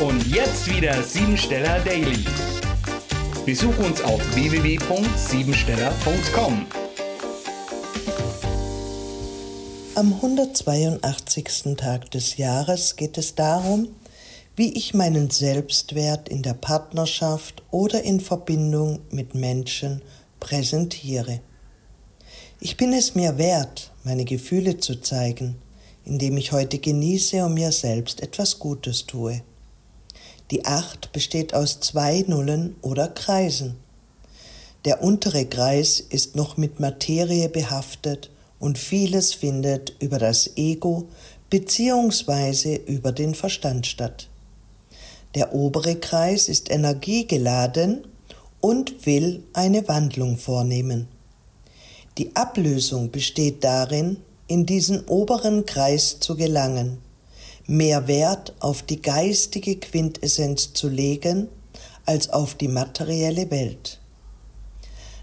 Und jetzt wieder Siebensteller Daily. Besuch uns auf www.siebensteller.com. Am 182. Tag des Jahres geht es darum, wie ich meinen Selbstwert in der Partnerschaft oder in Verbindung mit Menschen präsentiere. Ich bin es mir wert, meine Gefühle zu zeigen, indem ich heute genieße und mir selbst etwas Gutes tue. Die Acht besteht aus zwei Nullen oder Kreisen. Der untere Kreis ist noch mit Materie behaftet und vieles findet über das Ego bzw. über den Verstand statt. Der obere Kreis ist energiegeladen und will eine Wandlung vornehmen. Die Ablösung besteht darin, in diesen oberen Kreis zu gelangen, mehr Wert auf die geistige Quintessenz zu legen als auf die materielle Welt.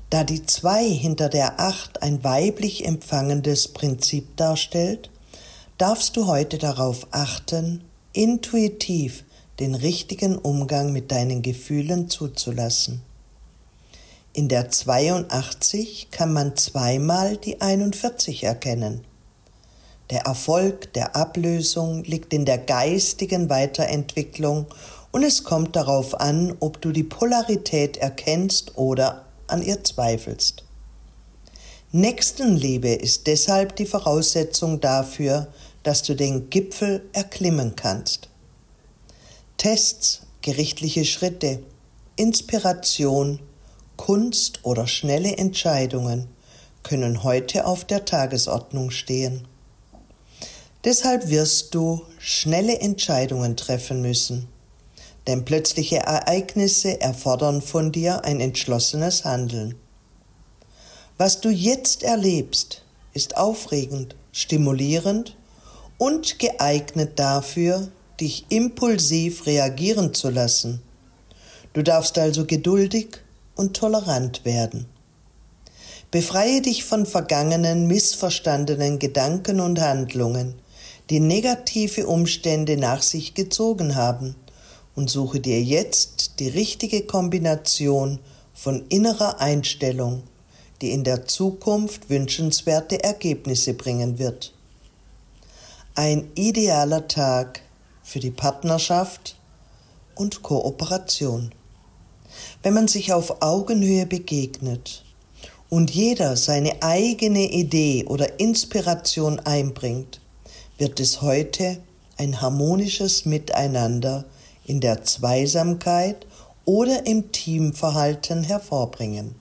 Da die zwei hinter der acht ein weiblich empfangendes Prinzip darstellt, darfst du heute darauf achten, intuitiv den richtigen Umgang mit deinen Gefühlen zuzulassen. In der 82 kann man zweimal die 41 erkennen. Der Erfolg der Ablösung liegt in der geistigen Weiterentwicklung und es kommt darauf an, ob du die Polarität erkennst oder an ihr zweifelst. Nächstenliebe ist deshalb die Voraussetzung dafür, dass du den Gipfel erklimmen kannst. Tests, gerichtliche Schritte, Inspiration, Kunst oder schnelle Entscheidungen können heute auf der Tagesordnung stehen. Deshalb wirst du schnelle Entscheidungen treffen müssen, denn plötzliche Ereignisse erfordern von dir ein entschlossenes Handeln. Was du jetzt erlebst, ist aufregend, stimulierend und geeignet dafür, dich impulsiv reagieren zu lassen. Du darfst also geduldig und tolerant werden. Befreie dich von vergangenen, missverstandenen Gedanken und Handlungen, die negative Umstände nach sich gezogen haben und suche dir jetzt die richtige Kombination von innerer Einstellung, die in der Zukunft wünschenswerte Ergebnisse bringen wird. Ein idealer Tag für die Partnerschaft und Kooperation. Wenn man sich auf Augenhöhe begegnet und jeder seine eigene Idee oder Inspiration einbringt, wird es heute ein harmonisches Miteinander in der Zweisamkeit oder im Teamverhalten hervorbringen.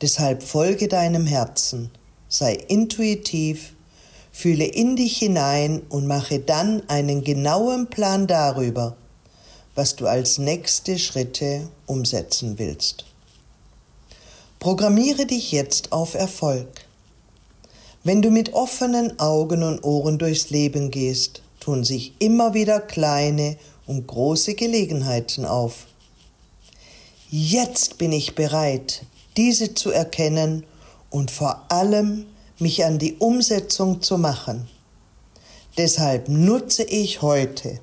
Deshalb folge deinem Herzen, sei intuitiv, fühle in dich hinein und mache dann einen genauen Plan darüber, was du als nächste Schritte umsetzen willst. Programmiere dich jetzt auf Erfolg. Wenn du mit offenen Augen und Ohren durchs Leben gehst, tun sich immer wieder kleine und große Gelegenheiten auf. Jetzt bin ich bereit, diese zu erkennen und vor allem mich an die Umsetzung zu machen. Deshalb nutze ich heute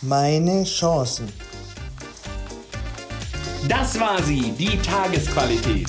meine Chancen. Das war sie, die Tagesqualität.